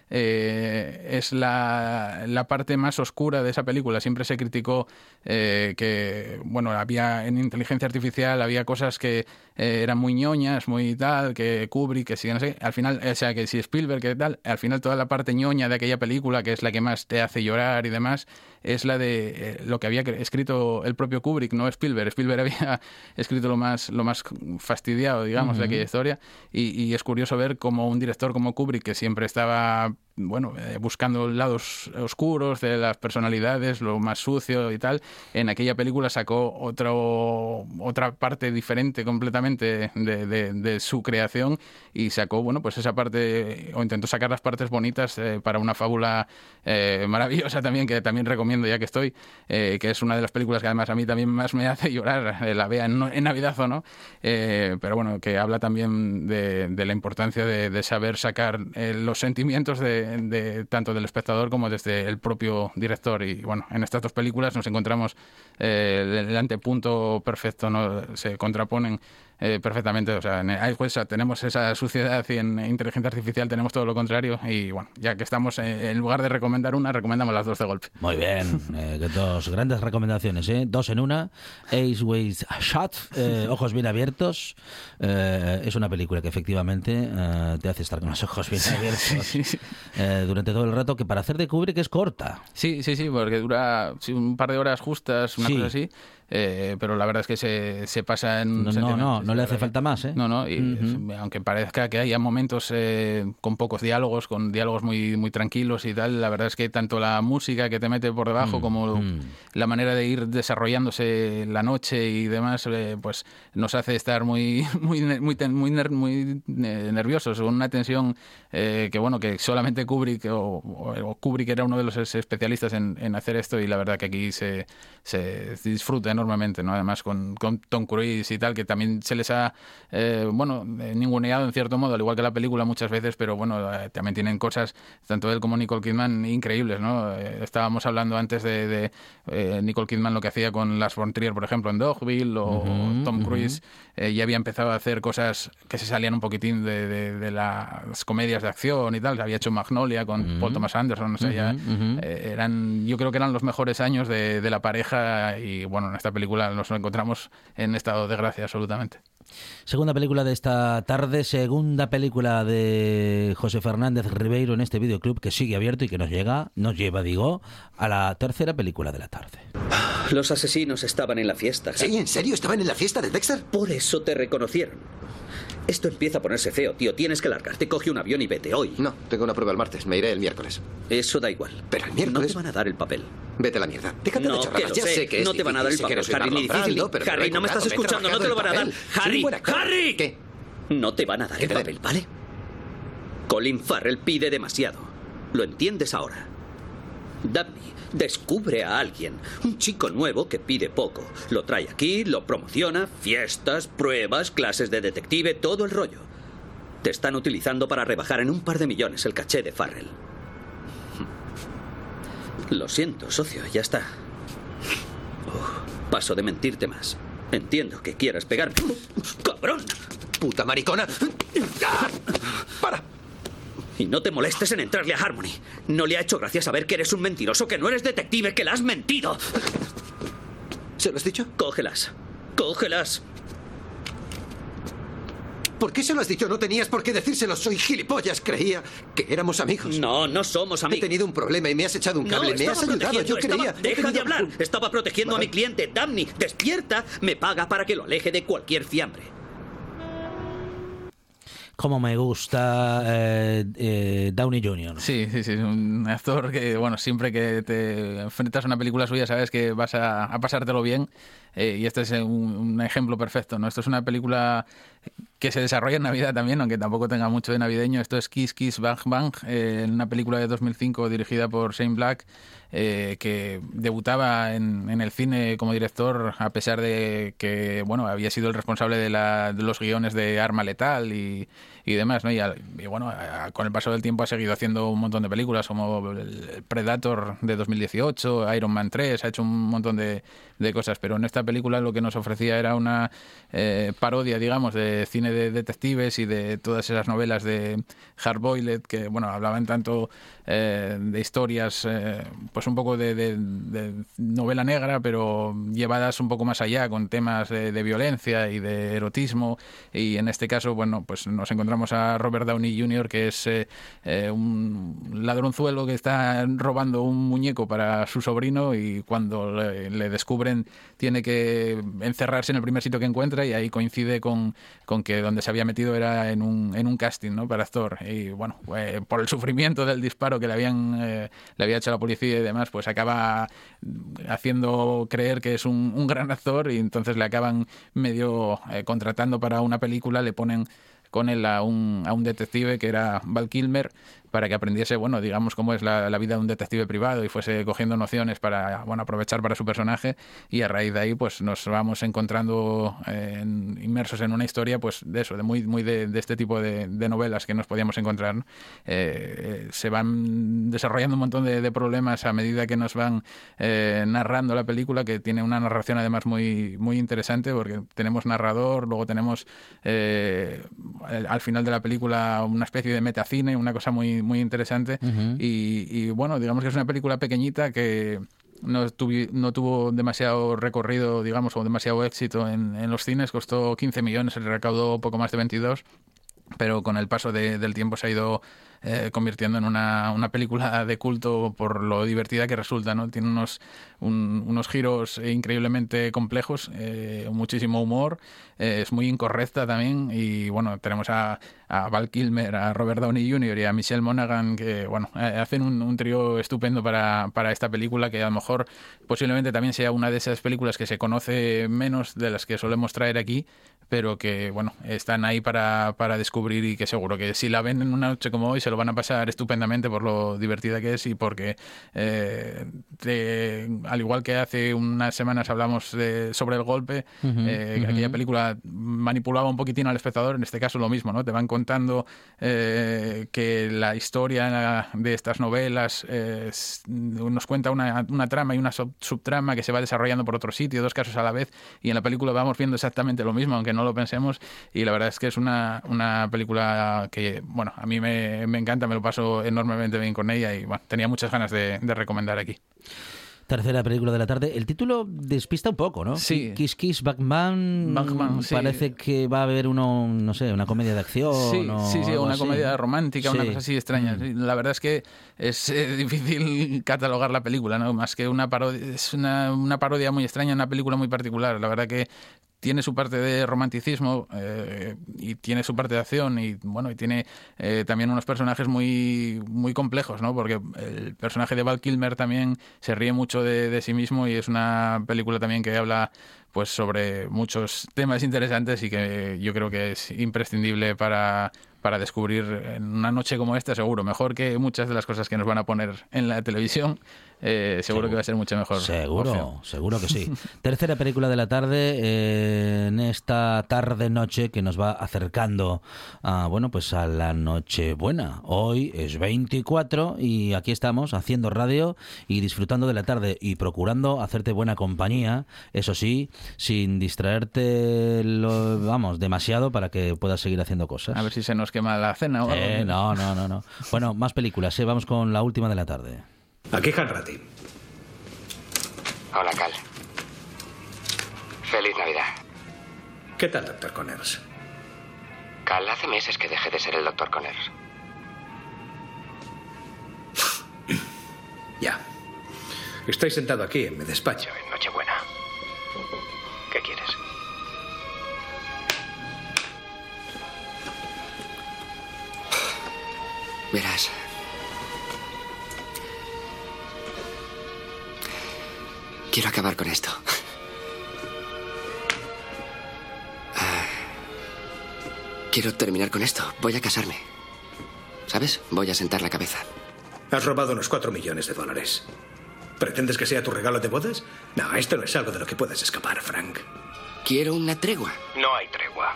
eh, es la, la, parte más oscura de esa película. Siempre se criticó eh, que, bueno, había en inteligencia artificial había cosas que eran muy ñoñas, muy tal, que Kubrick, que si no al final, o sea, que si Spielberg, que tal, al final toda la parte ñoña de aquella película, que es la que más te hace llorar y demás, es la de lo que había escrito el propio Kubrick, no Spielberg. Spielberg había escrito lo más, lo más fastidiado, digamos, de aquella historia. Y, y es curioso ver como un director como Kubrick, que siempre estaba bueno, eh, buscando lados oscuros de las personalidades, lo más sucio y tal, en aquella película sacó otro, otra parte diferente completamente de, su creación y sacó, bueno, pues esa parte, o intentó sacar las partes bonitas eh, para una fábula eh, maravillosa también, que también recomiendo ya que estoy, que es una de las películas que además a mí también más me hace llorar, la vea en, Navidad o no, pero bueno, que habla también de, de la importancia de, saber sacar los sentimientos de de, tanto del espectador como desde el propio director. Y bueno, en estas dos películas nos encontramos eh, el, antepunto perfecto, ¿no? se contraponen eh, perfectamente. O sea, en iWest tenemos esa suciedad y en inteligencia artificial tenemos todo lo contrario. Y bueno, ya que estamos, eh, en lugar de recomendar una, recomendamos las dos de golpe. Muy bien, eh, dos grandes recomendaciones, ¿eh? dos en una. Ace Ways Shot, eh, ojos bien abiertos. Es una película que efectivamente te hace estar con los ojos bien abiertos durante todo el rato, que para hacer de Kubrick es corta. Sí, sí, sí, porque dura un par de horas justas, una Sí. cosa así. Eh, pero la verdad es que se, se pasa en... No, se no, no, le hace falta más, ¿eh? No, no, y aunque parezca que haya momentos eh, con pocos diálogos, con diálogos muy, muy tranquilos y tal, la verdad es que tanto la música que te mete por Mm, debajo como la manera de ir desarrollándose la noche y demás, eh, pues nos hace estar muy, muy, muy, muy, ner- muy eh, nerviosos, con una tensión eh, que, bueno, que solamente Kubrick o Kubrick era uno de los especialistas en, en hacer esto y la verdad que aquí se, se disfruta enormemente, ¿no? Además con, con Tom Cruise y tal, que también se les ha, eh, bueno, eh, ninguneado en cierto modo, al igual que la película muchas veces, pero bueno, eh, también tienen cosas, tanto él como Nicole Kidman, increíbles, ¿no? Eh, estábamos hablando antes de, de, eh, Nicole Kidman lo que hacía con Lars von Trier, por ejemplo, en Dogville, o Tom. Cruise ya había empezado a hacer cosas que se salían un poquitín de, de- de las comedias de acción y tal, había hecho Magnolia con Paul Thomas Anderson, o sea, ya, eran, yo creo que eran los mejores años de, de la pareja y bueno, en esta película nos encontramos en estado de gracia absolutamente. Segunda película de esta tarde, segunda película de José Fernández Ribeiro en este videoclub que sigue abierto y que nos llega, nos lleva, digo, a la tercera película de la tarde. Los asesinos estaban en la fiesta. Sí, ¿en serio? ¿Estaban en la fiesta de Dexter? Por eso te reconocieron. Esto empieza a ponerse feo, tío. Tienes que largarte. Coge un avión y vete hoy. No, tengo una prueba el martes. Me iré el miércoles. Eso da igual. Pero el No miércoles... te van a dar el papel. Vete a la mierda. Déjate no, de chorradas. Ya sé. sé que es no te van a dar el papel, no Harry, ni difícil. Pero Harry, no me estás me escuchando. No te lo van a dar. Harry. Harry. ¿Qué? No te van a dar ¿Qué el den? papel, ¿vale? Colin Farrell pide demasiado. ¿Lo entiendes ahora? Dabney descubre a alguien, un chico nuevo que pide poco. Lo trae aquí, lo promociona, fiestas, pruebas, clases de detective, todo el rollo. Te están utilizando para rebajar en un par de millones el caché de Farrell. Lo siento, socio, ya está. Paso de mentirte más. Entiendo que quieras pegarme. ¡Cabrón! ¡Puta maricona! ¡Para! Y no te molestes en entrarle a Harmony. No le ha hecho gracia saber que eres un mentiroso, que no eres detective, que la has mentido. ¿Se lo has dicho? Cógelas. Cógelas. ¿Por qué se lo has dicho? No tenías por qué decírselo. Soy gilipollas. Creía que éramos amigos. No, no somos He amigos. tenido un problema y me has echado un No, cable. me estaba has ayudado. Yo creía. estaba- he Deja de hablar. Estaba protegiendo a mi cliente. Damni, despierta. Me paga para que lo aleje de cualquier fiambre. Como me gusta eh, eh, Downey Jr. Sí, sí, sí, es un actor que, bueno, siempre que te enfrentas a una película suya sabes que vas a, a pasártelo bien eh, y este es un, ejemplo perfecto, ¿no? Esto es una película que se desarrolla en Navidad también, aunque tampoco tenga mucho de navideño. Esto es Kiss Kiss Bang Bang, eh, una película de 2005 dirigida por Shane Black, eh, que debutaba en, en el cine como director a pesar de que, bueno, había sido el responsable de, la- de los guiones de Arma Letal y, y demás, ¿no? Y, al- y bueno, a- con el paso del tiempo ha seguido haciendo un montón de películas como el Predator de 2018, Iron Man 3, ha hecho un montón de, de cosas, pero en esta película lo que nos ofrecía era una eh, parodia, digamos, de cine de detectives y de todas esas novelas de Hard Boiled que, bueno, hablaban tanto eh, de historias, eh, pues un poco de, novela negra, pero llevadas un poco más allá, con temas de, violencia y de erotismo. Y en este caso, bueno, pues nos encontramos a Robert Downey Jr., que es un ladronzuelo que está robando un muñeco para su sobrino y cuando le, le descubren tiene que encerrarse en el primer sitio que encuentra y ahí coincide con, con que donde se había metido era en un, en un casting ¿no? para actor. Y bueno, eh, por el sufrimiento del disparo que le habían eh, le había hecho la policía y demás, pues acaba haciendo creer que es un, un gran actor y entonces le acaban medio eh, contratando para una película, le ponen con él a un, a un detective que era Val Kilmer, para que aprendiese, bueno, digamos, cómo es la, vida de un detective privado y fuese cogiendo nociones para, bueno, aprovechar para su personaje y a raíz de ahí, pues nos vamos encontrando eh, inmersos en una historia, pues de eso, de muy, muy de, este tipo de, novelas que nos podíamos encontrar. Eh, eh, se van desarrollando un montón de, problemas a medida que nos van narrando la película, que tiene una narración además muy, muy interesante, porque tenemos narrador, luego tenemos al final de la película una especie de metacine, una cosa muy, muy interesante. y, y, bueno, digamos que es una película pequeñita que no, tuvi- no tuvo demasiado recorrido, digamos, o demasiado éxito en, en los cines, costó 15 millones, se recaudó poco más de 22 pero con el paso de- del tiempo se ha ido eh, convirtiendo en una, una película de culto por lo divertida que resulta, ¿no? Tiene unos, un- unos giros increíblemente complejos, eh, muchísimo humor, eh, es muy incorrecta también y bueno, tenemos a, a Val Kilmer, a Robert Downey Jr. y a Michelle Monaghan que bueno, eh, hacen un, un trío estupendo para, para esta película que a lo mejor posiblemente también sea una de esas películas que se conoce menos de las que solemos traer aquí, pero que bueno, están ahí para, para descubrir y que seguro que si la ven en una noche como hoy se lo van a pasar estupendamente por lo divertida que es y porque eh, te- al igual que hace unas semanas hablamos de- sobre el golpe, eh, aquella película manipulaba un poquitín al espectador, en este caso lo mismo, ¿no? Te van contando eh, que la historia de estas novelas nos cuenta una, una trama y una sub- subtrama que se va desarrollando por otro sitio, dos casos a la vez, y en la película vamos viendo exactamente lo mismo, aunque no lo pensemos, y la verdad es que es una, una película que, bueno, a mí me, me encanta, me lo paso enormemente bien con ella y, bueno, tenía muchas ganas de, de recomendar aquí. Tercera película de la tarde. El título despista un poco, ¿no? Sí. Kiss Kiss Batman. Batman, sí. Parece que va a haber uno, no sé, una comedia de acción. Sí, o sí, sí, una así. comedia romántica, una cosa así extraña. Sí, La verdad es que es eh, difícil catalogar la película, ¿no? Más que una parodia, es una, una parodia muy extraña, una película muy particular. La verdad que tiene su parte de romanticismo eh, y tiene su parte de acción y bueno y tiene eh, también unos personajes muy muy complejos no porque el personaje de Val Kilmer también se ríe mucho de, de sí mismo y es una película también que habla pues sobre muchos temas interesantes y que yo creo que es imprescindible para para descubrir en una noche como esta seguro mejor que muchas de las cosas que nos van a poner en la televisión eh, seguro, que va a ser mucho mejor Seguro, opción. seguro que sí. Tercera película de la tarde, eh, en esta tarde-noche que nos va acercando a, bueno, pues a la Nochebuena. Hoy es 24 y aquí estamos haciendo radio y disfrutando de la tarde y procurando hacerte buena compañía, eso sí, sin distraerte, lo, vamos, demasiado para que puedas seguir haciendo cosas. a ver si se nos quema la cena o algo. Eh, no, no, no, no. Bueno, más películas, eh, vamos con la última de la tarde. Aquí Hanratty. Hola, Cal. Feliz Navidad. ¿Qué tal, doctor Connors? Cal, hace meses que dejé de ser el doctor Connors. Ya. Estoy sentado aquí en mi despacho. En Nochebuena. ¿Qué quieres? Verás. Quiero acabar con esto. Ah, Quiero terminar con esto. Voy a casarme. ¿Sabes? Voy a sentar la cabeza. Has robado unos cuatro millones de dólares. ¿Pretendes que sea tu regalo de bodas? No, esto no es algo de lo que puedas escapar, Frank. Quiero una tregua. No hay tregua.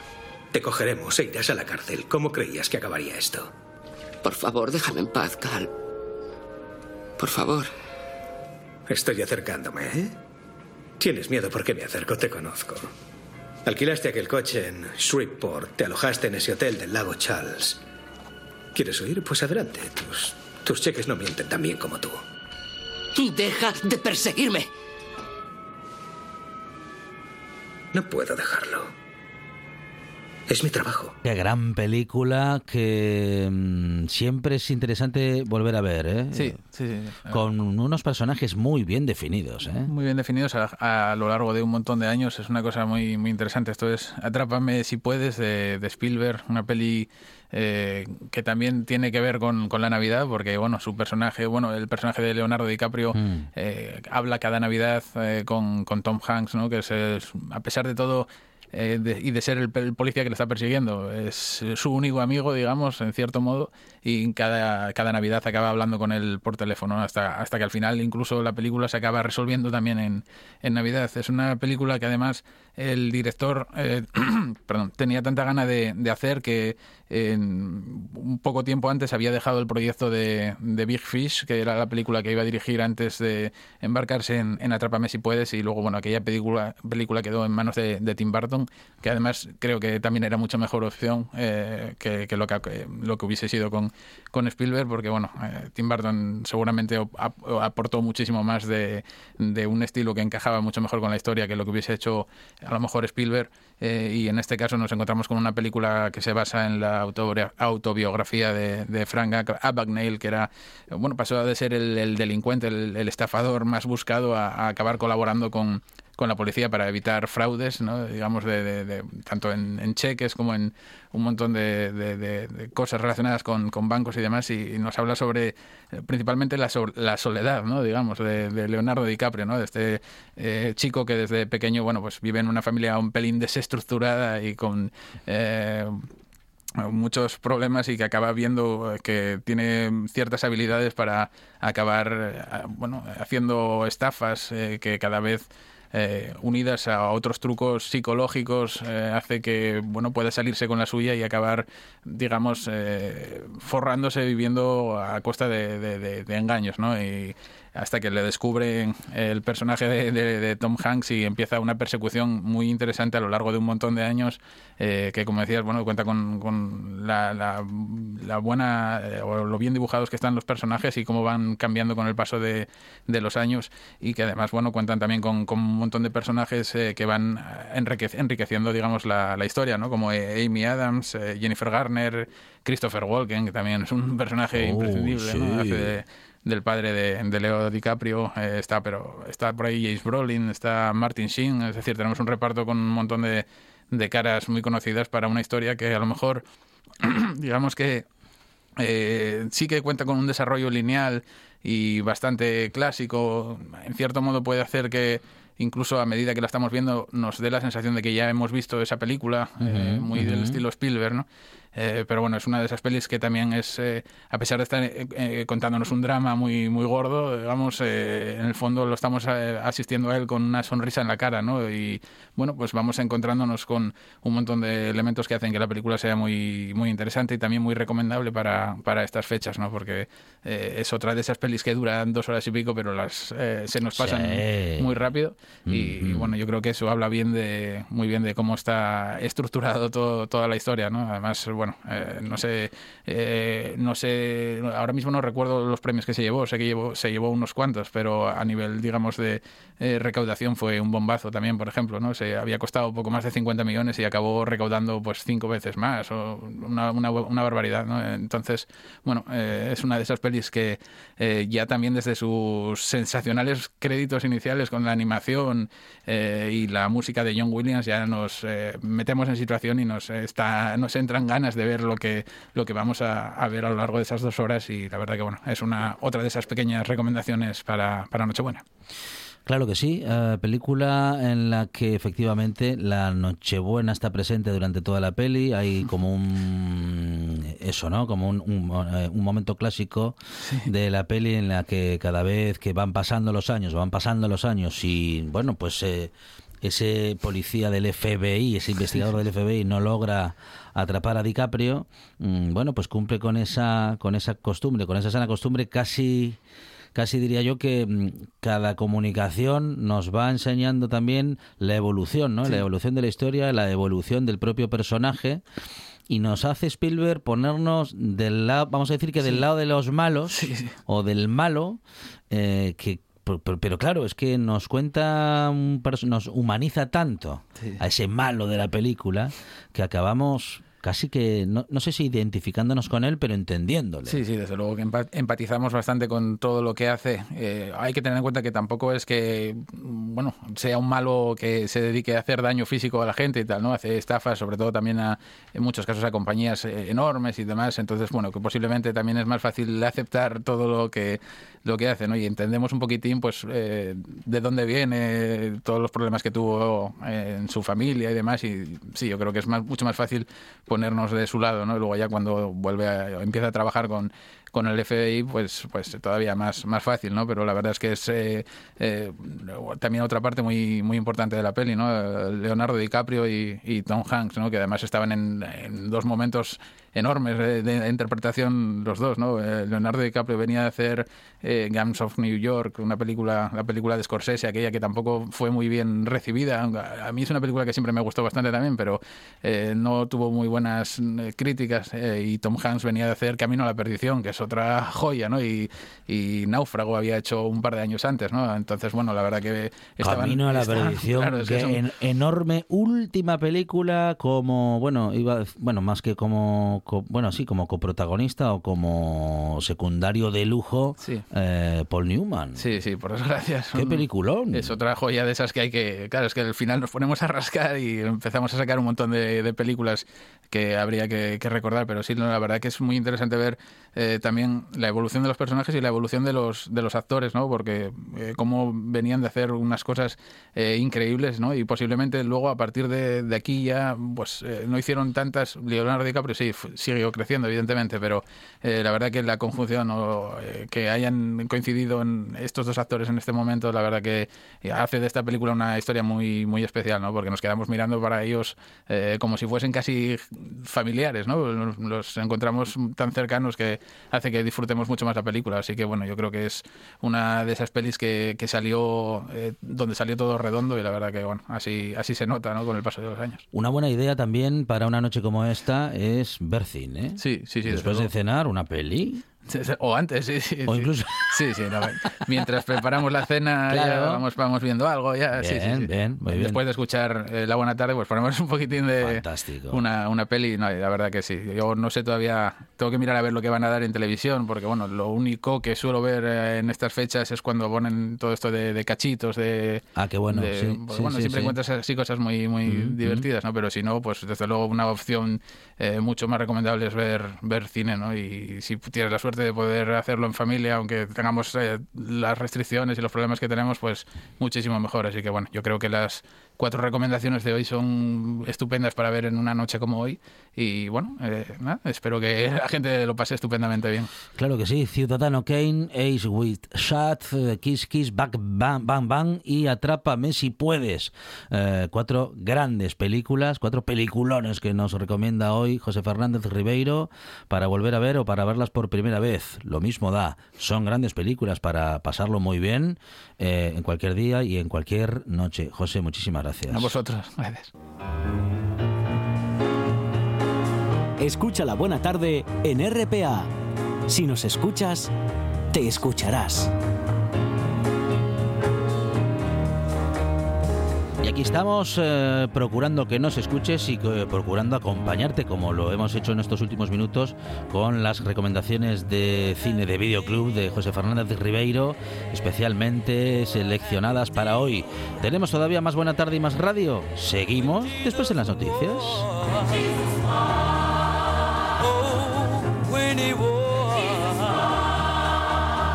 Te cogeremos e irás a la cárcel. ¿Cómo creías que acabaría esto? Por favor, déjame en paz, Cal. Por favor. Estoy acercándome, ¿eh? Tienes miedo porque me acerco, te conozco. Alquilaste aquel coche en Shreveport, te alojaste en ese hotel del lago Charles. ¿Quieres huir? Pues adelante. Tus, tus cheques no mienten tan bien como tú. Deja de perseguirme. No puedo dejarlo. Es mi trabajo. Qué gran película que mm, siempre es interesante volver a ver, ¿eh? Sí, sí, sí. Con unos personajes muy bien definidos, ¿eh? Muy bien definidos a, a lo largo de un montón de años. Es una cosa muy, muy interesante. Esto es Atrápame si puedes de, de Spielberg, una peli eh, que también tiene que ver con, con la Navidad, porque bueno, su personaje, bueno, el personaje de Leonardo DiCaprio Mm. eh, habla cada Navidad eh, con, con Tom Hanks, ¿no? Que es, es, a pesar de todo eh, de- y de ser el, el policía que le está persiguiendo. Es su único amigo, digamos, en cierto modo, y cada, cada Navidad acaba hablando con él por teléfono hasta, hasta que al final incluso la película se acaba resolviendo también en, en Navidad. Es una película que además el director eh, perdón, tenía tanta gana de, de hacer que en un poco tiempo antes había dejado el proyecto de, de Big Fish, que era la película que iba a dirigir antes de embarcarse en, en Atrápame si puedes, y luego, bueno, aquella película, película quedó en manos de, de Tim Burton, que además creo que también era mucho mejor opción eh, que, lo que lo que hubiese sido con, con Spielberg, porque, bueno, eh, Tim Burton seguramente ap- aportó muchísimo más de, de un estilo que encajaba mucho mejor con la historia que lo que hubiese hecho a lo mejor Spielberg, eh, y en este caso nos encontramos con una película que se basa en la autobiografía de, Frank Ab- Abagnale, que era, bueno, pasó de ser el, el delincuente, el, estafador más buscado a acabar colaborando con, con la policía para evitar fraudes, ¿no? digamos, de, tanto en, cheques como en un montón de, cosas relacionadas con, con bancos y demás, y, nos habla sobre eh, principalmente la, so- la soledad, ¿no? digamos, de, de Leonardo DiCaprio, ¿no? de este eh, chico que desde pequeño, bueno, pues vive en una familia un pelín desestructurada y con... eh, muchos problemas y que acaba viendo que tiene ciertas habilidades para acabar eh, bueno haciendo estafas eh, que cada vez eh, unidas a otros trucos psicológicos eh, hace que bueno pueda salirse con la suya y acabar digamos eh, forrándose viviendo a costa de, de- de- de engaños no y hasta que le descubre el personaje de, de- de Tom Hanks y empieza una persecución muy interesante a lo largo de un montón de años eh, que como decías bueno cuenta con, con la, la- la buena eh, o lo bien dibujados que están los personajes y cómo van cambiando con el paso de, de los años y que además bueno cuentan también con, con un montón de personajes eh, que van enrique- enriqueciendo digamos la, la historia no como eh, Amy Adams eh, Jennifer Garner Christopher Walken que también es un personaje Oh, imprescindible ¿no? Hace de- del padre de, de Leo DiCaprio eh, está pero está por ahí James Brolin está Martin Sheen es decir tenemos un reparto con un montón de, de caras muy conocidas para una historia que a lo mejor digamos que eh, sí que cuenta con un desarrollo lineal y bastante clásico. En cierto modo puede hacer que incluso a medida que la estamos viendo nos dé la sensación de que ya hemos visto esa película, eh, muy del estilo Spielberg, ¿no? Eh, pero bueno, es una de esas pelis que también es, eh, a pesar de estar eh, eh, contándonos un drama muy, muy gordo, digamos, eh, en el fondo lo estamos eh, asistiendo a él con una sonrisa en la cara, ¿no? Y bueno, pues vamos encontrándonos con un montón de elementos que hacen que la película sea muy, muy interesante y también muy recomendable para, para estas fechas, ¿no? Porque eh, es otra de esas pelis que duran dos horas y pico, pero las eh, se nos pasan Sí. muy rápido. Y, y, bueno, yo creo que eso habla bien de, muy bien de cómo está estructurado todo, toda la historia, ¿no? Además, bueno, eh, no sé, eh, no sé, ahora mismo no recuerdo los premios que se llevó, sé que llevó, se llevó unos cuantos, pero a nivel, digamos, de eh, recaudación fue un bombazo también, por ejemplo, ¿no? Se había costado poco más de 50 millones y acabó recaudando pues cinco veces más, una, una, una barbaridad, ¿no? Entonces, bueno, eh, es una de esas pelis que eh, ya también desde sus sensacionales créditos iniciales con la animación y la música de John Williams ya nos metemos en situación y nos está nos entran ganas de ver lo que lo que vamos a, a ver a lo largo de esas dos horas y la verdad que bueno es una otra de esas pequeñas recomendaciones para, para Nochebuena. Claro que sí, eh, película en la que efectivamente la Nochebuena está presente durante toda la peli, hay como un eso, ¿no? Como un, un, eh, un momento clásico de la peli en la que cada vez que van pasando los años, van pasando los años y bueno, pues eh, ese policía del FBI, ese investigador del FBI no logra atrapar a DiCaprio, mm, bueno, pues cumple con esa con esa costumbre, con esa sana costumbre casi casi diría yo que mm, cada comunicación nos va enseñando también la evolución, ¿no? Sí. La evolución de la historia, la evolución del propio personaje y nos hace Spielberg ponernos del lado, vamos a decir que del lado de los malos o del malo, eh, que pero, pero- pero claro, es que nos cuenta, un nos humaniza tanto Sí. a ese malo de la película que acabamos casi que, no, no sé si identificándonos con él, pero entendiéndole. Sí, sí, desde luego que empa- empatizamos bastante con todo lo que hace. Eh, hay que tener en cuenta que tampoco es que, mm, bueno, sea un malo que se dedique a hacer daño físico a la gente y tal, ¿no? Hace estafas, sobre todo también a, en muchos casos a compañías eh, enormes y demás. Entonces, bueno, que posiblemente también es más fácil aceptar todo lo que lo que hace, ¿no? Y entendemos un poquitín, pues, eh, de dónde viene, todos los problemas que tuvo en su familia y demás. Y sí, yo creo que es más, mucho más fácil ponernos de su lado, ¿no? Y luego ya cuando vuelve a, empieza a trabajar con, con el FBI, pues, pues todavía más, más fácil, ¿no? Pero la verdad es que es eh, eh, también otra parte muy, muy importante de la peli, ¿no? Leonardo DiCaprio y, Tom Hanks, ¿no? Que además estaban en, en dos momentos enormes de, de interpretación los dos, ¿no? Eh, Leonardo DiCaprio venía a hacer eh, Gangs of New York, una película, la película de Scorsese, aquella que tampoco fue muy bien recibida. A mí es una película que siempre me gustó bastante también, pero eh, no tuvo muy buenas críticas. eh, y Tom Hanks venía a hacer Camino a la Perdición, que es otra joya, ¿no? Y, y Náufrago había hecho un par de años antes, ¿no? Entonces, bueno, la verdad que estaban... Camino a la estaban- perdición, claro, es que son- en- enorme última película como, bueno, iba, bueno, más que como, co- bueno, sí, como coprotagonista o como secundario de lujo, Sí. eh, Paul Newman. Sí, sí, por desgracia. es Qué peliculón. Es otra joya de esas que hay que. Claro, es que al final nos ponemos a rascar y empezamos a sacar un montón de, de películas que habría que, que recordar, pero sí, la verdad que es muy interesante ver eh, también la evolución de los personajes y la evolución de los, de los actores, ¿no? Porque eh, cómo venían de hacer unas cosas eh, increíbles, ¿no? Y posiblemente luego a partir de, de aquí ya, pues eh, no hicieron tantas. Leonardo DiCaprio sí, siguió creciendo, evidentemente, pero eh, la verdad que la conjunción o que hayan coincidido en estos dos actores en este momento, la verdad que hace de esta película una historia muy, muy especial, ¿no? Porque nos quedamos mirando para ellos como si fuesen casi familiares, ¿no? Los encontramos tan cercanos que hace que disfrutemos mucho más la película. Así que, bueno, yo creo que es una de esas pelis que, que salió, eh, donde salió todo redondo y la verdad que, bueno, así, así se nota, ¿no? Con el paso de los años. Una buena idea también para una noche como esta es ver cine. Sí, sí, sí. desde Después de cenar, una peli. O antes, sí, sí. O sí. incluso- Sí, sí. no, mientras preparamos la cena, ya vamos, vamos viendo algo. Ya, sí, sí, Bien, sí. bien, muy bien. Después de escuchar eh, La Buena Tarde, pues ponemos un poquitín de. Fantástico. Una, una peli. No, la verdad que sí. Yo no sé todavía. Tengo que mirar a ver lo que van a dar en televisión, porque, bueno, lo único que suelo ver eh, en estas fechas es cuando ponen todo esto de, de cachitos, de. Ah, qué bueno, de- sí, porque, sí, bueno, siempre encuentras así cosas muy, muy Mm, divertidas, ¿no? Pero si no, pues desde luego una opción eh, mucho más recomendable es ver, ver cine, ¿no? Y si tienes la suerte de poder hacerlo en familia, aunque tengamos eh, las restricciones y los problemas que tenemos, pues muchísimo mejor. Así que bueno, yo creo que las cuatro recomendaciones de hoy son estupendas para ver en una noche como hoy. Y bueno, eh, espero que la gente lo pase estupendamente bien. Claro que sí, Ciudadano Kane, Ace with Shot, eh, Kiss Kiss, Back Bang Bang Bang y Atrápame si puedes. Eh, cuatro grandes películas, cuatro peliculones que nos recomienda hoy José Fernández Ribeiro para volver a ver o para verlas por primera vez. Lo mismo da, son grandes películas para pasarlo muy bien eh, en cualquier día y en cualquier noche. José, muchísimas gracias. A vosotros, gracias. Escucha la buena tarde en RPA. Si nos escuchas, te escucharás. Y aquí estamos eh, procurando que nos escuches y que- procurando acompañarte, como lo hemos hecho en estos últimos minutos, con las recomendaciones de cine de Videoclub de José Fernández Ribeiro, especialmente seleccionadas para hoy. ¿Tenemos todavía más buena tarde y más radio? Seguimos después en las noticias.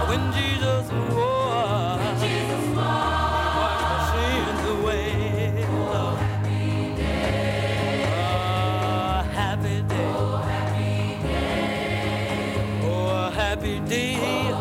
when happy day.